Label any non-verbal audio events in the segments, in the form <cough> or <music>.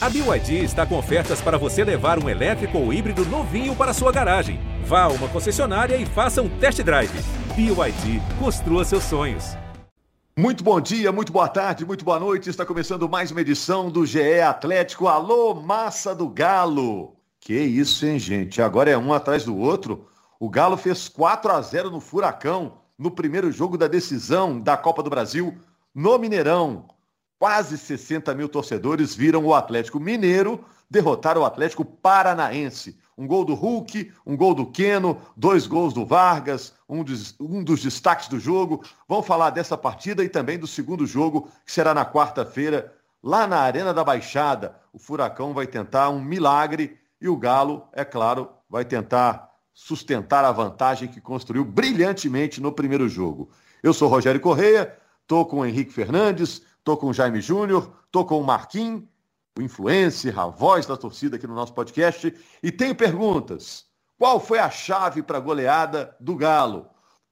A BYD está com ofertas para você levar um elétrico ou híbrido novinho para sua garagem. Vá a uma concessionária e faça um test drive. BYD, construa seus sonhos. Muito bom dia, muito boa tarde, muito boa noite. Está começando mais uma edição do GE Atlético. Alô, massa do Galo. Que isso, hein, gente? Agora é um atrás do outro. O Galo fez 4 a 0 no Furacão no primeiro jogo da decisão da Copa do Brasil no Mineirão. Quase 60 mil torcedores viram o Atlético Mineiro derrotar o Atlético Paranaense. Um gol do Hulk, um gol do Queno, dois gols do Vargas, um dos, um dos destaques do jogo. Vamos falar dessa partida e também do segundo jogo, que será na quarta-feira, lá na Arena da Baixada. O Furacão vai tentar um milagre e o Galo, é claro, vai tentar sustentar a vantagem que construiu brilhantemente no primeiro jogo. Eu sou Rogério Correia, estou com o Henrique Fernandes, Tô com o Jaime Júnior, tô com o Marquinhos, o influencer, a voz da torcida aqui no nosso podcast. E tenho perguntas. Qual foi a chave para a goleada do Galo?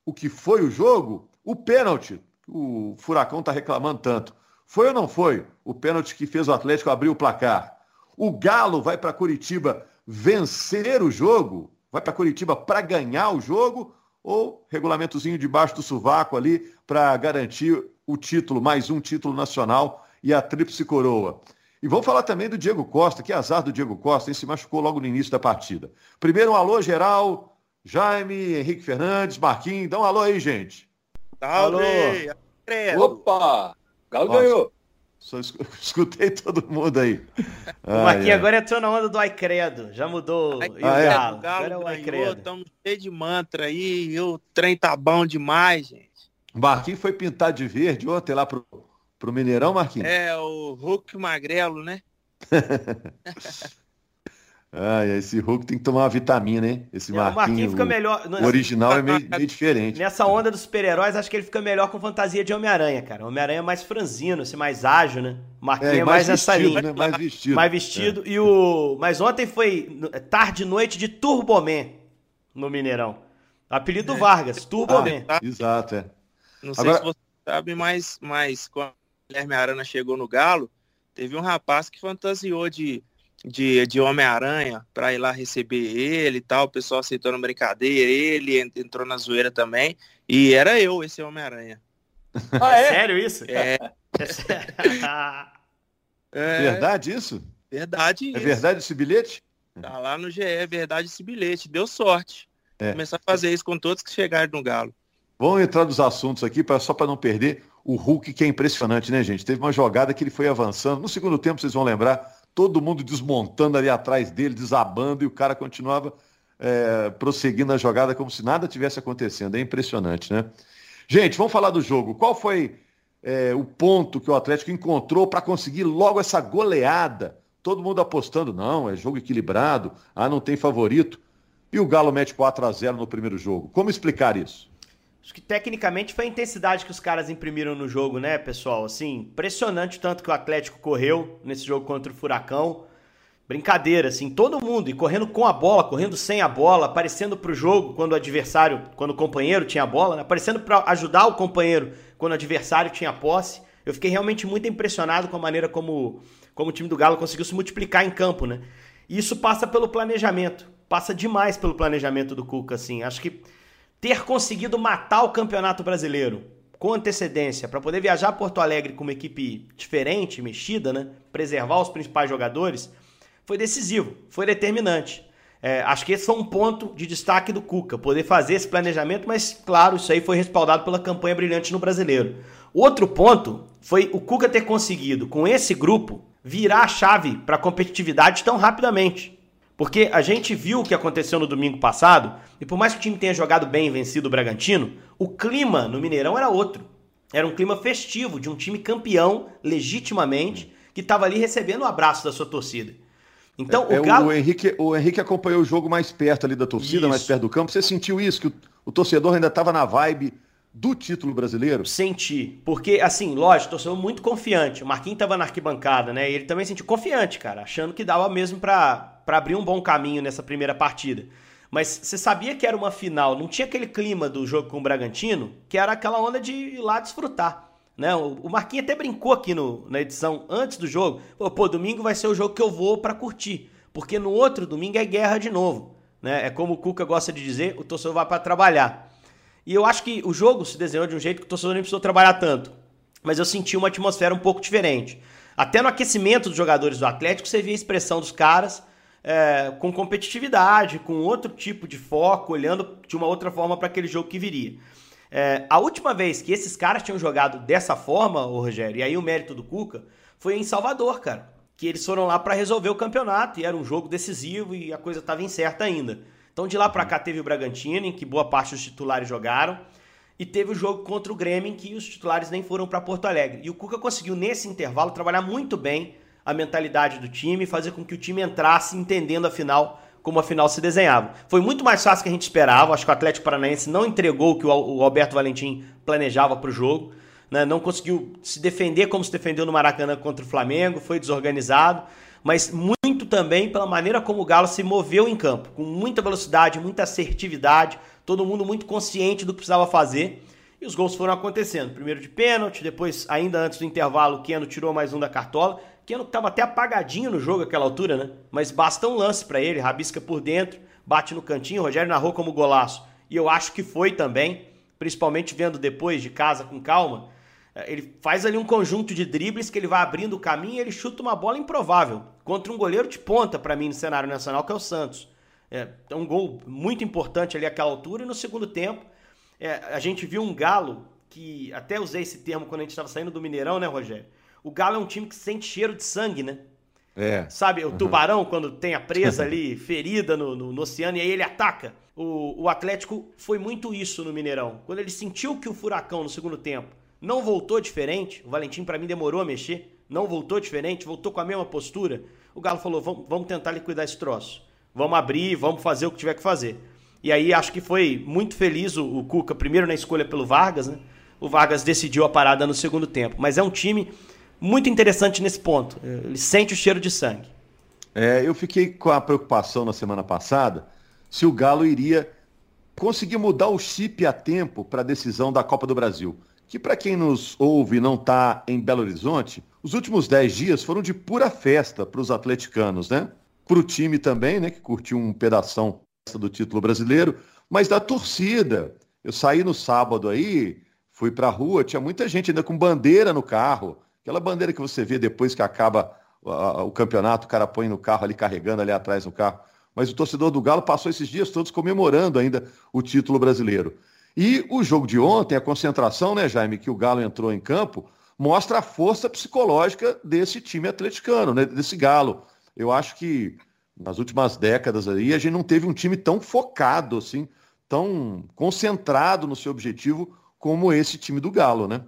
O que foi o jogo? O pênalti. O Furacão está reclamando tanto. Foi ou não foi? O pênalti que fez o Atlético abrir o placar. O Galo vai para Curitiba vencer o jogo? Vai para Curitiba para ganhar o jogo? Ou regulamentozinho debaixo do sovaco ali para garantir o título, mais um título nacional e a tríplice coroa. E vamos falar também do Diego Costa, que azar do Diego Costa, ele se machucou logo no início da partida. Primeiro um alô geral, Jaime, Henrique Fernandes, Marquinhos, dá um alô aí, gente. Alô! Opa! Galo ganhou. Só <laughs> escutei todo mundo aí. o Marquinhos agora entrou na onda do Ai Credo. Já mudou. Ai, e ah, é? Galo. O Galo agora é o Ai Credo. Estamos cheios de mantra aí. E o trem tá bom demais, gente. Marquinhos foi pintar de verde ontem lá pro, pro Mineirão, Marquinhos? É, o Hulk Magrelo, né? <laughs> Ah, esse Hulk tem que tomar uma vitamina, hein? Esse é, Marquinhos, Marquinhos fica melhor. O original é meio, meio, diferente. Nessa onda dos super-heróis, acho que ele fica melhor com fantasia de Homem-Aranha, cara. Homem-Aranha é mais franzino, assim, mais ágil, né? Marquinhos é, é mais, mais nessa linha. Né? Mais vestido. Mais vestido. É. E o... Mas ontem foi tarde e noite de Turboman no Mineirão. Apelido é. Vargas, Turboman. <laughs> Ah, exato, é. Não sei Agora... se você sabe, mas, mas quando o Guilherme Arana chegou no Galo, teve um rapaz que fantasiou de, de, de Homem-Aranha para ir lá receber ele e tal. O pessoal aceitou na brincadeira, ele entrou na zoeira também. E era eu, esse Homem-Aranha. <laughs> Ah, é? Sério isso? É. <laughs> <laughs> é. Verdade isso? Verdade É verdade esse bilhete? Tá lá no GE, é verdade esse bilhete. Deu sorte. É. Começar a fazer isso com todos que chegaram no Galo. Vamos entrar nos assuntos aqui, pra, só para não perder. O Hulk, que é impressionante, né, gente? Teve uma jogada que ele foi avançando. No segundo tempo, vocês vão lembrar, todo mundo desmontando ali atrás dele, desabando, e o cara continuava é, prosseguindo a jogada como se nada tivesse acontecendo. É impressionante, né? Gente, vamos falar do jogo. Qual foi é, o ponto que o Atlético encontrou para conseguir logo essa goleada? Todo mundo apostando, não, é jogo equilibrado, ah, não tem favorito. E o Galo mete 4 a 0 no primeiro jogo. Como explicar isso? Acho que tecnicamente foi a intensidade que os caras imprimiram no jogo, né, pessoal? Assim, impressionante o tanto que o Atlético correu nesse jogo contra o Furacão. Brincadeira, assim, todo mundo, e correndo com a bola, correndo sem a bola, aparecendo pro jogo quando o adversário, quando o companheiro tinha a bola, né? aparecendo para ajudar o companheiro quando o adversário tinha posse. Eu fiquei realmente muito impressionado com a maneira como, como o time do Galo conseguiu se multiplicar em campo, né? E isso passa pelo planejamento, passa demais pelo planejamento do Cuca, assim. Acho que ter conseguido matar o Campeonato Brasileiro com antecedência para poder viajar a Porto Alegre com uma equipe diferente, mexida, né? preservar os principais jogadores, foi decisivo, foi determinante. É, acho que esse foi um ponto de destaque do Cuca, poder fazer esse planejamento, mas claro, isso aí foi respaldado pela campanha brilhante no brasileiro. Outro ponto foi o Cuca ter conseguido, com esse grupo, virar a chave para a competitividade tão rapidamente. Porque a gente viu o que aconteceu no domingo passado, e por mais que o time tenha jogado bem e vencido o Bragantino, o clima no Mineirão era outro. Era um clima festivo de um time campeão, legitimamente, que estava ali recebendo o abraço da sua torcida. Então, é, o, Galo... o, Henrique, o Henrique acompanhou o jogo mais perto ali da torcida, isso. mais perto do campo. Você sentiu isso? Que o, o torcedor ainda estava na vibe do título brasileiro? Senti. Porque, assim, lógico, torcedor muito confiante. O Marquinhos estava na arquibancada, né? E ele também sentiu confiante, cara, achando que dava mesmo para para abrir um bom caminho nessa primeira partida. Mas você sabia que era uma final, não tinha aquele clima do jogo com o Bragantino, que era aquela onda de ir lá desfrutar. Né? O Marquinhos até brincou aqui no, na edição antes do jogo. Pô, pô, domingo vai ser o jogo que eu vou para curtir. Porque no outro domingo é guerra de novo. Né? É como o Cuca gosta de dizer, o torcedor vai para trabalhar. E eu acho que o jogo se desenhou de um jeito que o torcedor nem precisou trabalhar tanto. Mas eu senti uma atmosfera um pouco diferente. Até no aquecimento dos jogadores do Atlético, você via a expressão dos caras é, com competitividade, com outro tipo de foco, olhando de uma outra forma para aquele jogo que viria. É, a última vez que esses caras tinham jogado dessa forma, o Rogério, e aí o mérito do Cuca, foi em Salvador, cara. Que eles foram lá para resolver o campeonato e era um jogo decisivo e a coisa estava incerta ainda. Então de lá para cá teve o Bragantino, em que boa parte dos titulares jogaram, e teve o jogo contra o Grêmio, em que os titulares nem foram para Porto Alegre. E o Cuca conseguiu, nesse intervalo, trabalhar muito bem a mentalidade do time, fazer com que o time entrasse entendendo a final como a final se desenhava. Foi muito mais fácil que a gente esperava. Acho que o Atlético Paranaense não entregou o que o Alberto Valentim planejava para o jogo. Né? Não conseguiu se defender como se defendeu no Maracanã contra o Flamengo, foi desorganizado. Mas muito também pela maneira como o Galo se moveu em campo, com muita velocidade, muita assertividade, todo mundo muito consciente do que precisava fazer. E os gols foram acontecendo. Primeiro de pênalti, depois, ainda antes do intervalo, o Keno tirou mais um da cartola. Keno estava até apagadinho no jogo àquela altura, né? Mas basta um lance para ele, rabisca por dentro, bate no cantinho, Rogério narrou como golaço. E eu acho que foi também, principalmente vendo depois de casa com calma. É, ele faz ali um conjunto de dribles que ele vai abrindo o caminho e ele chuta uma bola improvável contra um goleiro de ponta para mim no cenário nacional, que é o Santos. É, é um gol muito importante ali àquela altura e no segundo tempo é, a gente viu um Galo que até usei esse termo quando a gente estava saindo do Mineirão, né, Rogério? O Galo é um time que sente cheiro de sangue, né? É. Sabe, o tubarão, uhum. quando tem a presa <laughs> ali, ferida no, no, no, oceano, e aí ele ataca. O, o Atlético foi muito isso no Mineirão. Quando ele sentiu que o Furacão, no segundo tempo, não voltou diferente, o Valentim, para mim, demorou a mexer, não voltou diferente, voltou com a mesma postura, o Galo falou: vamos, vamos tentar liquidar esse troço. Vamos abrir, vamos fazer o que tiver que fazer. E aí acho que foi muito feliz o, o Cuca, primeiro na escolha pelo Vargas, né? O Vargas decidiu a parada no segundo tempo. Mas é um time muito interessante nesse ponto. Ele sente o cheiro de sangue. É, eu fiquei com a preocupação na semana passada se o Galo iria conseguir mudar o chip a tempo para a decisão da Copa do Brasil. Que para quem nos ouve e não está em Belo Horizonte, os últimos 10 dias foram de pura festa para os atleticanos, né? Para o time também, né? Que curtiu um pedação do título brasileiro, mas da torcida. Eu saí no sábado aí, fui para a rua, tinha muita gente ainda com bandeira no carro, Aquela bandeira que você vê depois que acaba o campeonato, o cara põe no carro ali carregando ali atrás no carro. Mas o torcedor do Galo passou esses dias todos comemorando ainda o título brasileiro. E o jogo de ontem, a concentração, né, Jaime, que o Galo entrou em campo, mostra a força psicológica desse time atleticano, né, desse Galo. Eu acho que nas últimas décadas aí a gente não teve um time tão focado assim, tão concentrado no seu objetivo como esse time do Galo, né?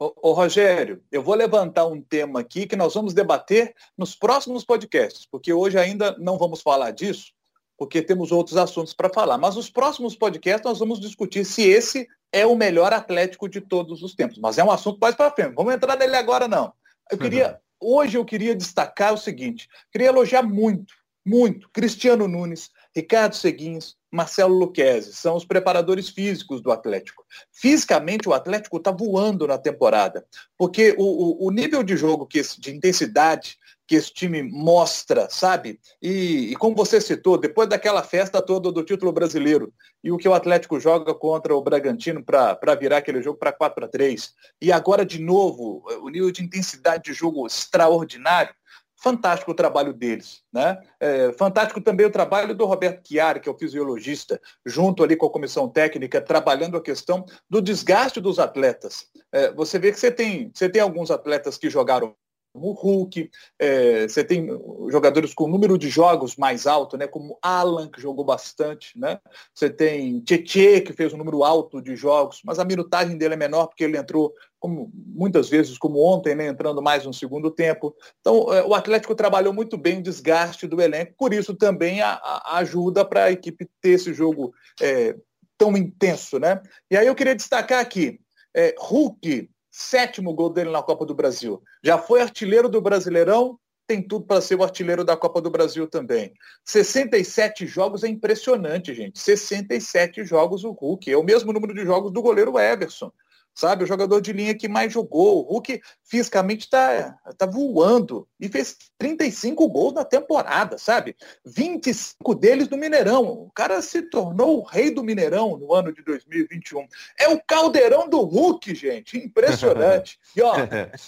Ô, ô, Rogério, eu vou levantar um tema aqui que nós vamos debater nos próximos podcasts, porque hoje ainda não vamos falar disso, porque temos outros assuntos para falar. Mas nos próximos podcasts nós vamos discutir se esse é o melhor Atlético de todos os tempos. Mas é um assunto mais para frente. Vamos entrar nele agora não. Eu queria, hoje eu queria destacar o seguinte: queria elogiar muito, muito Cristiano Nunes, Ricardo Seguins, Marcelo Luquezzi, são os preparadores físicos do Atlético. Fisicamente, o Atlético está voando na temporada, porque o, o, o nível de jogo, que esse, de intensidade que esse time mostra, sabe? E, e, como você citou, depois daquela festa toda do título brasileiro e o que o Atlético joga contra o Bragantino para virar aquele jogo para 4 a 3 e agora de novo o nível de intensidade de jogo extraordinário, fantástico o trabalho deles. Né? É, fantástico também o trabalho do Roberto Chiari, que é o fisiologista, junto ali com a comissão técnica, trabalhando a questão do desgaste dos atletas. É, você vê que você tem, você tem alguns atletas que jogaram o Hulk, é, você tem jogadores com número de jogos mais alto, né, como Alan, que jogou bastante, né? Você tem Tietê, que fez um número alto de jogos, mas a minutagem dele é menor porque ele entrou como, muitas vezes, como ontem, né, entrando mais no segundo tempo. Então, é, o Atlético trabalhou muito bem o desgaste do elenco, por isso também a, a ajuda para a equipe ter esse jogo é, tão intenso, né? E aí eu queria destacar aqui, é, Hulk sétimo gol dele na Copa do Brasil. Já foi artilheiro do Brasileirão, tem tudo para ser o artilheiro da Copa do Brasil também. 67 jogos é impressionante, gente. 67 jogos o Hulk. É o mesmo número de jogos do goleiro Everson. Sabe? O jogador de linha que mais jogou. O Hulk fisicamente está tá voando e fez 35 gols na temporada, sabe? 25 deles no Mineirão. O cara se tornou o rei do Mineirão no ano de 2021. É o caldeirão do Hulk, gente. Impressionante. <laughs> E ó,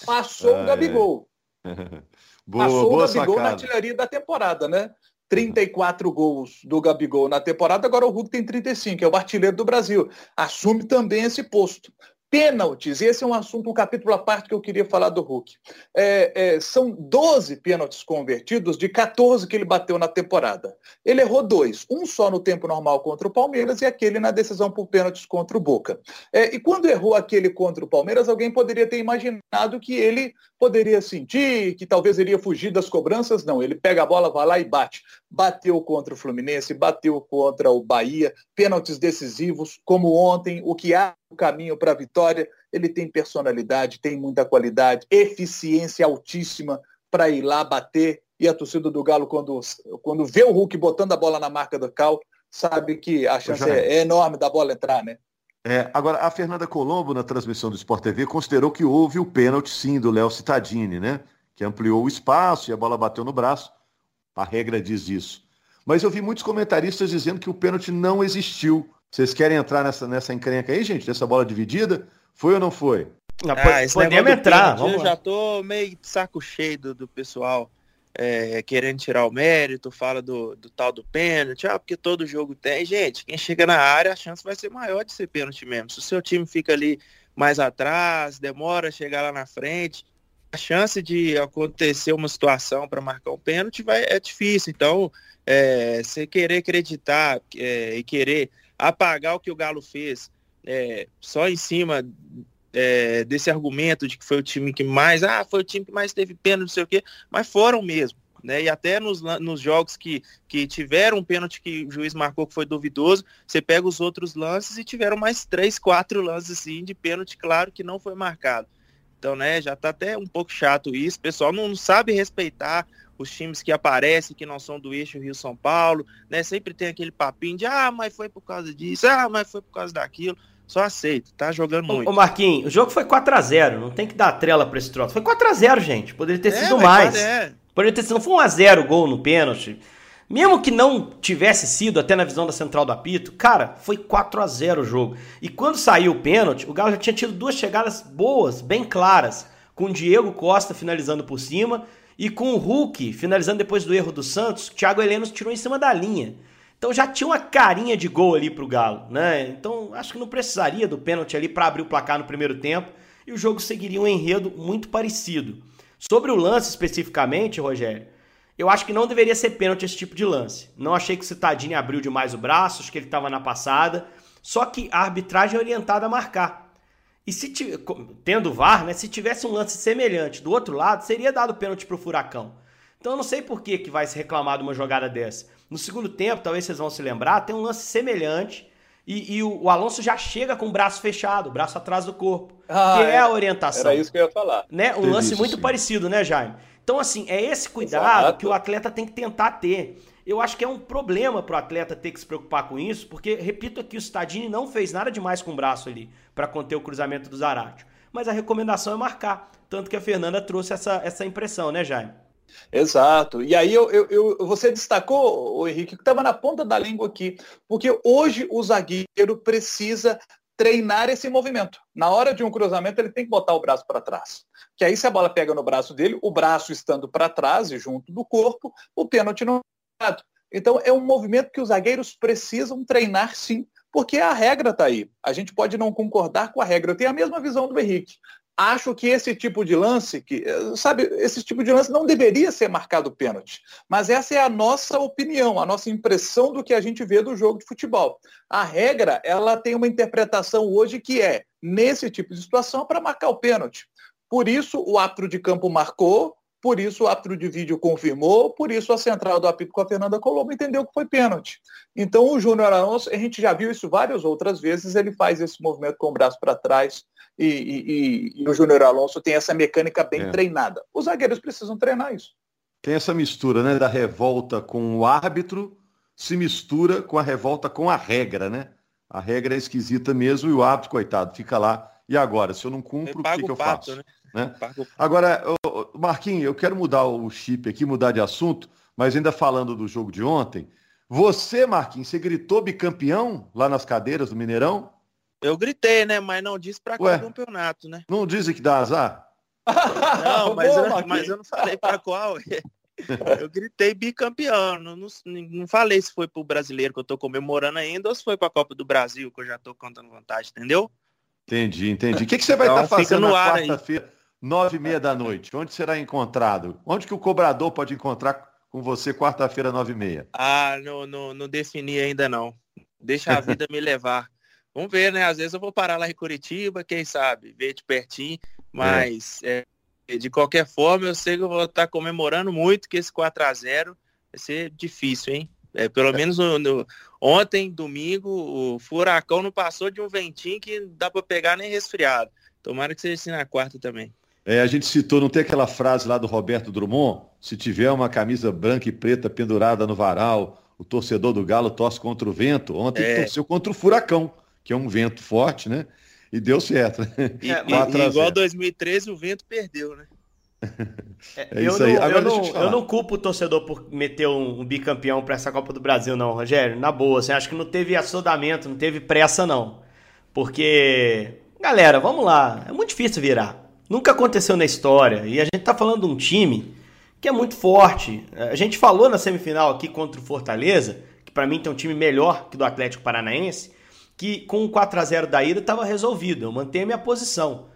passou o Gabigol. <laughs> boa, passou boa o Gabigol sacada. na artilharia da temporada, né? 34 gols do Gabigol na temporada, agora o Hulk tem 35, é o artilheiro do Brasil. Assume também esse posto. Pênaltis, esse é um assunto, um capítulo à parte que eu queria falar do Hulk. É, é, são 12 pênaltis convertidos de 14 que ele bateu na temporada. Ele errou dois, um só no tempo normal contra o Palmeiras e aquele na decisão por pênaltis contra o Boca. É, e quando errou aquele contra o Palmeiras, alguém poderia ter imaginado que ele poderia sentir, que talvez iria fugir das cobranças. Não, ele pega a bola, vai lá e bate. Bateu contra o Fluminense, bateu contra o Bahia, pênaltis decisivos, como ontem, o que há caminho para a vitória. Ele tem personalidade, tem muita qualidade, eficiência altíssima para ir lá bater. E a torcida do Galo, quando, quando vê o Hulk botando a bola na marca do Cal, sabe que a chance é, é enorme da bola entrar, né? É, agora, a Fernanda Colombo, na transmissão do Sport TV, considerou que houve o pênalti, sim, do Léo Cittadini, né? Que ampliou o espaço e a bola bateu no braço. A regra diz isso. Mas eu vi muitos comentaristas dizendo que o pênalti não existiu. Vocês querem entrar nessa, nessa encrenca aí, gente? Dessa bola dividida? Foi ou não foi? Não, ah, podemos entrar. Pênalti, eu já tô meio saco cheio do, do pessoal é, querendo tirar o mérito, fala do, do tal do pênalti, ah, porque todo jogo tem. Gente, quem chega na área, a chance vai ser maior de ser pênalti mesmo. Se o seu time fica ali mais atrás, demora a chegar lá na frente, a chance de acontecer uma situação para marcar um pênalti vai, é difícil. Então, é, você querer acreditar é, e querer apagar o que o Galo fez é, só em cima é, desse argumento de que foi o time que mais, ah, foi o time que mais teve pênalti, não sei o quê, mas foram mesmo. Né? E até nos, nos jogos que, que tiveram um pênalti que o juiz marcou que foi duvidoso, você pega os outros lances e tiveram mais três, quatro lances de pênalti, claro, que não foi marcado. Então, né, já tá até um pouco chato isso. O pessoal não sabe respeitar os times que aparecem, que não são do eixo Rio-São Paulo, né? Sempre tem aquele papinho de, ah, mas foi por causa disso, ah, mas foi por causa daquilo. Só aceito, tá jogando muito. Ô, Marquinhos, o jogo foi 4x0, não tem que dar trela pra esse troço. Foi 4x0, gente. Poderia ter é, sido mais. É. Poderia ter sido, não foi 1x0 gol no pênalti. Mesmo que não tivesse sido, até na visão da central do apito, cara, foi 4 a 0 o jogo. E quando saiu o pênalti, o Galo já tinha tido duas chegadas boas, bem claras, com o Diego Costa finalizando por cima e com o Hulk finalizando depois do erro do Santos, o Thiago Heleno tirou em cima da linha. Então já tinha uma carinha de gol ali pro Galo, né? Então acho que não precisaria do pênalti ali para abrir o placar no primeiro tempo e o jogo seguiria um enredo muito parecido. Sobre o lance especificamente, Rogério, eu acho que não deveria ser pênalti esse tipo de lance. Não achei que o Citadini abriu demais o braço, acho que ele estava na passada. Só que a arbitragem é orientada a marcar. E se tendo VAR, né, se tivesse um lance semelhante do outro lado, seria dado pênalti para o Furacão. Então eu não sei por que, que vai se reclamar de uma jogada dessa. No segundo tempo, talvez vocês vão se lembrar, tem um lance semelhante e, e o, o, Alonso já chega com o braço fechado, o braço atrás do corpo, ah, que é, é, a orientação. Era isso que eu ia falar. Né? Um lance muito sim. parecido, né, Jaime? Então, assim, é esse cuidado Exato. que o atleta tem que tentar ter. Eu acho que é um problema para o atleta ter que se preocupar com isso, porque, repito aqui, o Stadini não fez nada demais com o braço ali para conter o cruzamento do Zarate. Mas a recomendação é marcar. Tanto que a Fernanda trouxe essa, essa impressão, né, Jaime? Exato. E aí eu, eu, eu você destacou, o Henrique, que estava na ponta da língua aqui, porque hoje o zagueiro precisa treinar esse movimento. Na hora de um cruzamento, ele tem que botar o braço para trás. Que aí, se a bola pega no braço dele, o braço estando para trás e junto do corpo, o pênalti não é Então, é um movimento que os zagueiros precisam treinar sim, porque a regra está aí. A gente pode não concordar com a regra. Eu tenho a mesma visão do Henrique. Acho que esse tipo de lance, que, sabe, esse tipo de lance não deveria ser marcado pênalti. Mas essa é a nossa opinião, a nossa impressão do que a gente vê do jogo de futebol. A regra, ela tem uma interpretação hoje que é, nesse tipo de situação, para marcar o pênalti. Por isso, o árbitro de campo marcou, por isso o árbitro de vídeo confirmou, por isso a central do apito com a Fernanda Colombo entendeu que foi pênalti. Então o Júnior Alonso, a gente já viu isso várias outras vezes, ele faz esse movimento com o braço para trás, e, e, e o Júnior Alonso tem essa mecânica bem é. treinada. Os zagueiros precisam treinar isso. Tem essa mistura, né, da revolta com o árbitro, se mistura com a revolta com a regra, né? A regra é esquisita mesmo e o árbitro, coitado, fica lá E agora, se eu não cumpro, o que, que eu pato, faço? Né? Né? Agora, Marquinhos, eu quero mudar o chip aqui, mudar de assunto, mas ainda falando do jogo de ontem. Você, Marquinhos, você gritou bicampeão lá nas cadeiras do Mineirão? Eu gritei, né? Mas não disse para qual campeonato, né? Não dizem que dá azar? Não, <laughs> mas, Boa, eu, mas eu não falei para qual. <laughs> Eu gritei bicampeão. Não, não, não falei se foi pro brasileiro que eu tô comemorando ainda ou se foi pra Copa do Brasil que eu já tô contando vantagem, entendeu? Entendi, entendi. O que, que você vai então, estar tá fazendo na quarta-feira, nove e meia da noite? Onde será encontrado? Onde que o cobrador pode encontrar com você quarta-feira, nove e meia? Ah, não, não, não defini ainda não. Deixa a vida me levar. <laughs> Vamos ver, né? Às vezes eu vou parar lá em Curitiba, quem sabe, ver de pertinho, mas é. É, de qualquer forma, eu sei que eu vou estar comemorando muito que esse 4 a 0 vai ser difícil, hein? É, pelo é. menos no, no, ontem, domingo, o furacão não passou de um ventinho que não dá para pegar nem resfriado. Tomara que seja assim na quarta também. É, a gente citou, não tem aquela frase lá do Roberto Drummond? Se tiver uma camisa branca e preta pendurada no varal, o torcedor do Galo torce contra o vento. Ontem é. torceu contra o furacão, que é um vento forte, né? E deu certo. E, <laughs> e, igual 2013 o vento perdeu, né? É, <laughs> é isso aí. Não, Agora, eu, não, eu, eu, não culpo o torcedor por meter um, um bicampeão para essa Copa do Brasil, não, Rogério. Na boa, assim, acho que não teve assodamento, não teve pressa, não. Porque, galera, vamos lá, é muito difícil virar. Nunca aconteceu na história. E a gente tá falando de um time que é muito forte. A gente falou na semifinal aqui contra o Fortaleza, que para mim tem um time melhor que do Atlético Paranaense que com o 4 a 0 da ida estava resolvido. Eu mantenho a minha posição.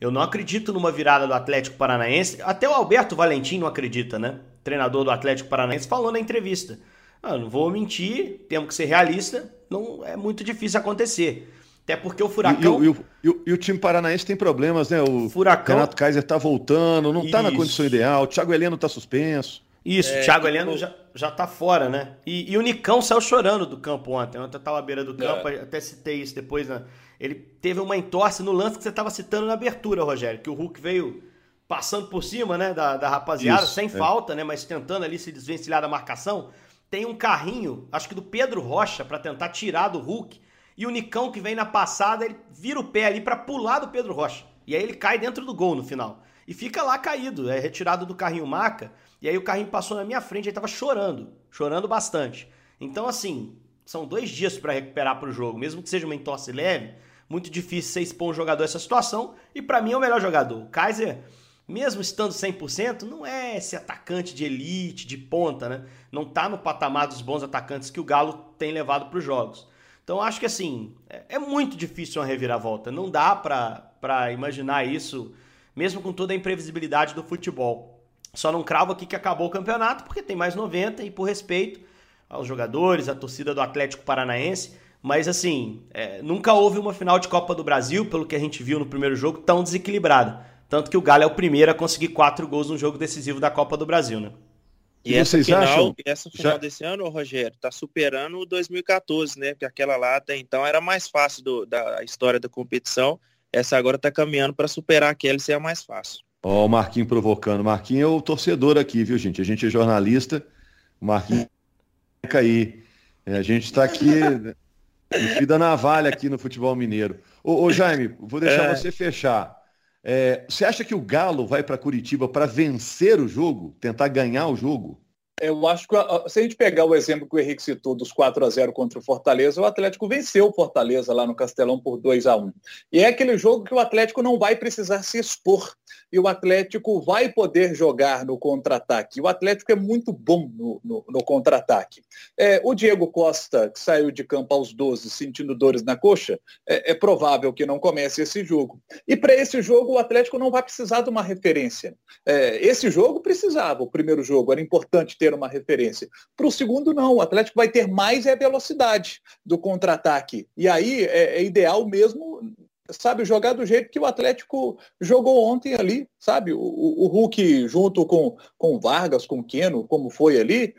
Eu não acredito numa virada do Atlético Paranaense. Até o Alberto Valentim não acredita, né? Treinador do Atlético Paranaense falou na entrevista. Ah, não vou mentir, temos que ser realista. Não é muito difícil acontecer. Até porque o Furacão. E, e, e, e o time paranaense tem problemas, né? O Furacão... Renato Kaiser tá voltando, não está na condição ideal. O Thiago Heleno tá suspenso. Isso, é, Thiago Heleno já, já tá fora, né? E, e, o Nicão saiu chorando do campo ontem. Ontem eu tava à beira do campo, é. até citei isso depois. Né? Ele teve uma entorse no lance que você tava citando na abertura, Rogério, que o Hulk veio passando por cima, né, da, da rapaziada, isso, sem é. falta, né, mas tentando ali se desvencilhar da marcação. Tem um carrinho, acho que do Pedro Rocha, para tentar tirar do Hulk. E o Nicão que vem na passada, ele vira o pé ali para pular do Pedro Rocha. E aí ele cai dentro do gol no final. E fica lá caído, é retirado do carrinho maca. E aí o carrinho passou na minha frente, ele tava chorando, chorando bastante. Então, assim, são dois dias para recuperar para o jogo, mesmo que seja uma entorse leve, muito difícil você expor um jogador a essa situação. E para mim é o melhor jogador. O Kaiser, mesmo estando 100%, não é esse atacante de elite, de ponta, né? Não tá no patamar dos bons atacantes que o Galo tem levado para os jogos. Então acho que assim, é, é muito difícil uma reviravolta. Não dá para imaginar isso, mesmo com toda a imprevisibilidade do futebol. Só não cravo aqui que acabou o campeonato, porque tem mais 90 e por respeito aos jogadores, à torcida do Atlético Paranaense. Mas assim, é, nunca houve uma final de Copa do Brasil, pelo que a gente viu no primeiro jogo, tão desequilibrada. Tanto que o Galo é o primeiro a conseguir quatro gols no jogo decisivo da Copa do Brasil, né? E, e essa final, acham? essa final Já... desse ano, Rogério, tá superando o 2014, né? Porque aquela lá até então era mais fácil do, da história da competição. Essa agora tá caminhando para superar aquela e ser a mais fácil. Ó, o Marquinho provocando. Marquinho é o torcedor aqui, viu, gente? A gente é jornalista. O Marquinho aí. É, a gente está aqui no fio da navalha aqui no futebol mineiro. Ô, ô Jaime, vou deixar é. você fechar. É, você acha que o Galo vai para Curitiba para vencer o jogo, tentar ganhar o jogo? Eu acho que se a gente pegar o exemplo que o Henrique citou dos 4 a 0 contra o Fortaleza, o Atlético venceu o Fortaleza lá no Castelão por 2 a 1. E é aquele jogo que o Atlético não vai precisar se expor e o Atlético vai poder jogar no contra-ataque. O Atlético é muito bom no, no, no contra-ataque. É, o Diego Costa, que saiu de campo aos 12 sentindo dores na coxa, é, é provável que não comece esse jogo. E para esse jogo o Atlético não vai precisar de uma referência. É, esse jogo precisava, o primeiro jogo, era importante ter uma referência. Para o segundo, não. O Atlético vai ter mais é velocidade do contra-ataque. E aí é, é ideal mesmo sabe, jogar do jeito que o Atlético jogou ontem ali, sabe? O, o, Hulk junto com, com Vargas, com Keno, como foi ali,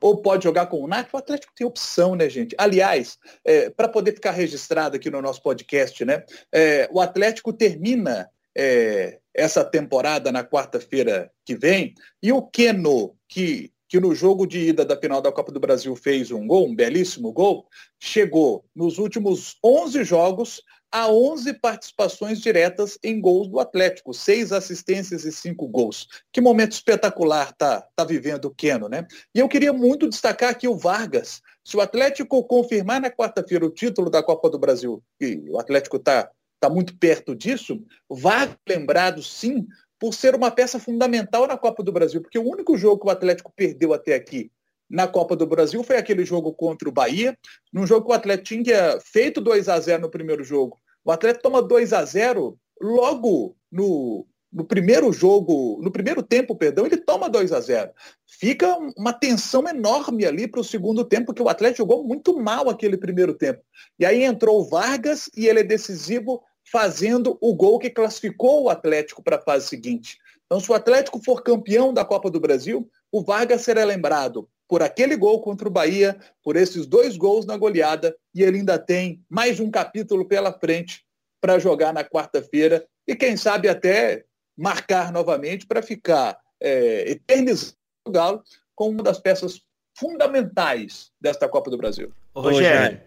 ou pode jogar com o Nath, o Atlético tem opção, né, gente? Aliás, é, para poder ficar registrado aqui no nosso podcast, né? É, o Atlético termina é, essa temporada na quarta-feira que vem, e o Keno, que que no jogo de ida da final da Copa do Brasil fez um gol, um belíssimo gol, chegou nos últimos 11 jogos a 11 participações diretas em gols do Atlético, seis assistências e cinco gols. Que momento espetacular tá, tá vivendo o Keno, né? E eu queria muito destacar aqui o Vargas. Se o Atlético confirmar na quarta-feira o título da Copa do Brasil, e o Atlético está tá muito perto disso, Vargas lembrado sim por ser uma peça fundamental na Copa do Brasil, porque o único jogo que o Atlético perdeu até aqui na Copa do Brasil foi aquele jogo contra o Bahia, num jogo que o Atlético tinha feito 2 a 0 no primeiro jogo. O Atlético toma 2 a 0 logo no, no primeiro jogo, no primeiro tempo, perdão, ele toma 2 a 0. Fica uma tensão enorme ali para o segundo tempo, porque o Atlético jogou muito mal aquele primeiro tempo. E aí entrou o Vargas e ele é decisivo fazendo o gol que classificou o Atlético para a fase seguinte. Então, se o Atlético for campeão da Copa do Brasil, o Vargas será lembrado por aquele gol contra o Bahia, por esses dois gols na goleada, e ele ainda tem mais um capítulo pela frente para jogar na quarta-feira e quem sabe até marcar novamente para ficar é, eternizando o Galo como uma das peças fundamentais desta Copa do Brasil. Rogério,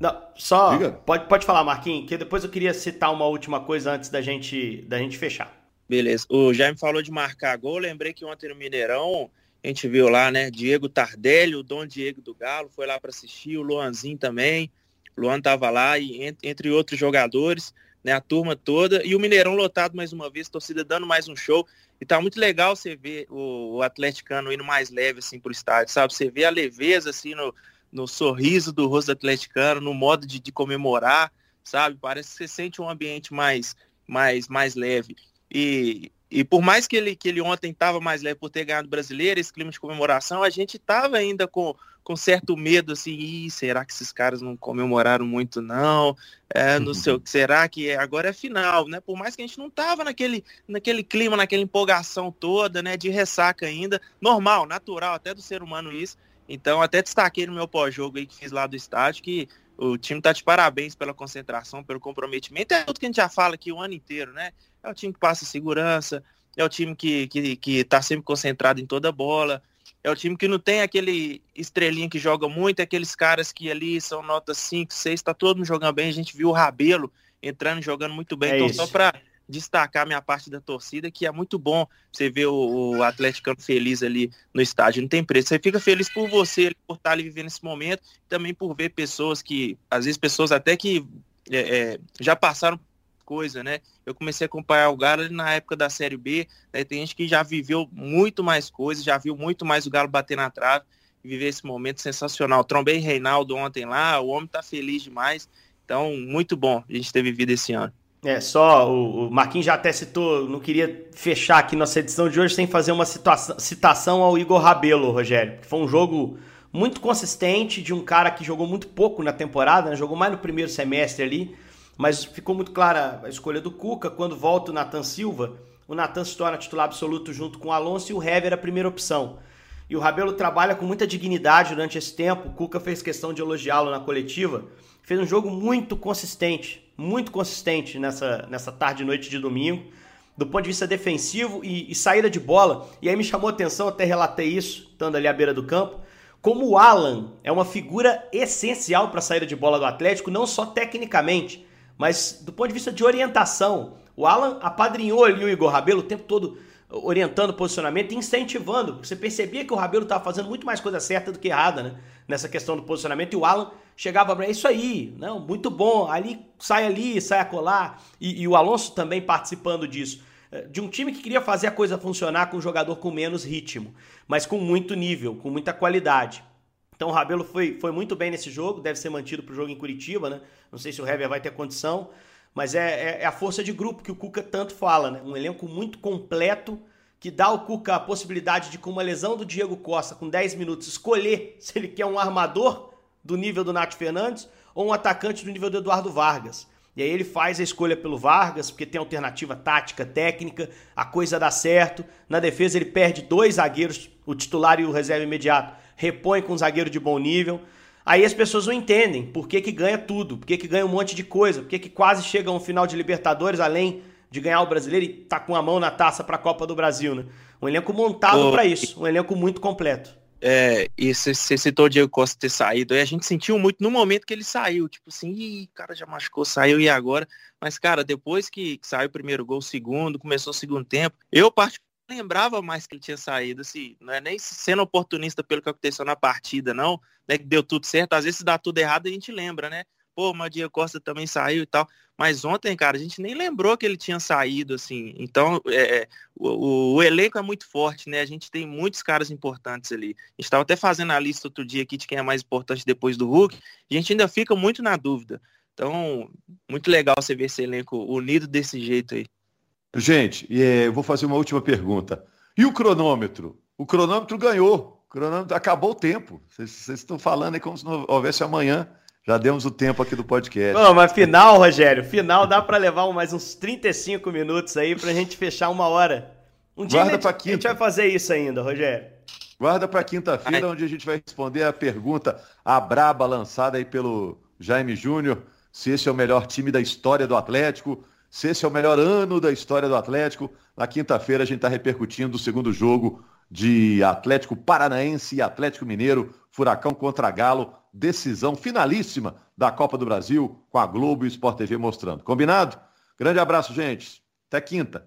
não, só pode, pode falar, Marquinhos, que depois eu queria citar uma última coisa antes da gente, da gente fechar. Beleza. O Jaime falou de marcar gol. Eu lembrei que ontem no Mineirão a gente viu lá, né? Diego Tardelli, o Dom Diego do Galo, foi lá para assistir, o Luanzinho também. O Luan tava lá, e entre outros jogadores, né? A turma toda. E o Mineirão lotado mais uma vez, torcida dando mais um show. E tá muito legal você ver o, o atleticano indo mais leve, assim, pro estádio, sabe? Você vê a leveza, assim, no, no sorriso do rosto do atleticano, no modo de, de comemorar, sabe? Parece que você sente um ambiente mais, mais, mais leve. E, e por mais que ele, que ele ontem estava mais leve por ter ganhado o brasileiro, esse clima de comemoração, a gente estava ainda com, com certo medo, assim, será que esses caras não comemoraram muito, não? É, não sei o que, será que é, agora é final, né? Por mais que a gente não tava naquele, naquele clima, naquela empolgação toda, né? De ressaca ainda, normal, natural, até do ser humano isso. Então, até destaquei no meu pós-jogo aí que fiz lá do estádio, que o time tá de parabéns pela concentração, pelo comprometimento. É tudo que a gente já fala aqui o ano inteiro, né? É o time que passa segurança, é o time que, que, que tá sempre concentrado em toda a bola, é o time que não tem aquele estrelinha que joga muito, é aqueles caras que ali são nota 5, 6, tá todo mundo jogando bem. A gente viu o Rabelo entrando jogando muito bem. É então, isso. só para destacar minha parte da torcida, que é muito bom você ver o, o feliz ali no estádio, não tem preço. Você fica feliz por você, por estar ali vivendo esse momento, também por ver pessoas que, às vezes pessoas até que é, é, já passaram coisa, né? Eu comecei a acompanhar o Galo na época da Série B, né? tem gente que já viveu muito mais coisas, já viu muito mais o Galo bater na trave e viver esse momento sensacional. Trombei Reinaldo ontem lá, o homem tá feliz demais, então muito bom a gente ter vivido esse ano. É, só o, Marquinhos já até citou, não queria fechar aqui nossa edição de hoje sem fazer uma situação, citação ao Igor Rabelo, Rogério. Foi um jogo muito consistente de um cara que jogou muito pouco na temporada, né? jogou mais no primeiro semestre ali, mas ficou muito clara a escolha do Cuca. Quando volta o Nathan Silva, o Nathan se torna titular absoluto junto com o Alonso e o Hever a primeira opção. E o Rabelo trabalha com muita dignidade durante esse tempo. O Cuca fez questão de elogiá-lo na coletiva. Fez um jogo muito consistente, muito consistente nessa, nessa tarde e noite de domingo, do ponto de vista defensivo e, e saída de bola. E aí me chamou a atenção, até relatei isso, estando ali à beira do campo, como o Alan é uma figura essencial para a saída de bola do Atlético, não só tecnicamente, mas do ponto de vista de orientação. O Alan apadrinhou ali o Igor Rabelo o tempo todo orientando o posicionamento incentivando. Você percebia que o Rabelo estava fazendo muito mais coisa certa do que errada, né? Nessa questão do posicionamento. E o Alan chegava para isso aí, não, muito bom. Ali sai ali, sai a colar. E, e, o Alonso também participando disso. Eh, de um time que queria fazer a coisa funcionar com um jogador com menos ritmo, mas com muito nível, com muita qualidade. Então o Rabelo foi, foi muito bem nesse jogo, deve ser mantido para o jogo em Curitiba, né? Não sei se o Hever vai ter condição, mas é, é, é, a força de grupo que o Cuca tanto fala, né? Um elenco muito completo que dá ao Cuca a possibilidade de, com uma lesão do Diego Costa, com 10 minutos, escolher <laughs> se ele quer um armador do nível do Nath Fernandes ou um atacante do nível do Eduardo Vargas. E aí ele faz a escolha pelo Vargas, porque tem alternativa tática, técnica, a coisa dá certo. Na defesa ele perde dois zagueiros, o titular e o reserva imediato, repõe com um zagueiro de bom nível. Aí as pessoas não entendem por que, que ganha tudo, por que, que ganha um monte de coisa, por que, que quase chega a um final de Libertadores, além de ganhar o brasileiro e tá com a mão na taça para a Copa do Brasil, né? Um elenco montado para isso, um elenco muito completo. É, e você citou o Diego Costa ter saído, e a gente sentiu muito no momento que ele saiu, tipo assim, Ih, cara já machucou, saiu e agora? Mas, cara, depois que saiu o primeiro gol, o segundo, começou o segundo tempo, eu particularmente lembrava mais que ele tinha saído, assim, não é nem sendo oportunista pelo que aconteceu na partida, não, né, que deu tudo certo, às vezes dá tudo errado a gente lembra, né? Pô, o Diego Costa também saiu e tal. Mas ontem, cara, a gente nem lembrou que ele tinha saído, assim. Então, é, é o, o, elenco é muito forte, né? A gente tem muitos caras importantes ali. A gente estava até fazendo a lista outro dia aqui de quem é mais importante depois do Hulk. A gente ainda fica muito na dúvida. Então, muito legal você ver esse elenco unido desse jeito aí. Gente, é, eu vou fazer uma última pergunta. E o cronômetro? O cronômetro ganhou. O cronômetro acabou o tempo. Vocês estão falando aí como se não houvesse amanhã. Já demos o tempo aqui do podcast. Não, mas final, Rogério, final dá para levar mais uns 35 minutos aí pra gente fechar uma hora. Um dia Guarda a, gente, a gente vai fazer isso ainda, Rogério. Guarda para quinta-feira, onde a gente vai responder a pergunta, a braba lançada aí pelo Jaime Júnior, se esse é o melhor time da história do Atlético, se esse é o melhor ano da história do Atlético. Na quinta-feira a gente está repercutindo o segundo jogo de Atlético Paranaense e Atlético Mineiro, Furacão contra Galo, decisão finalíssima da Copa do Brasil, com a Globo e o Sport TV mostrando. Combinado? Grande abraço, gente. Até quinta.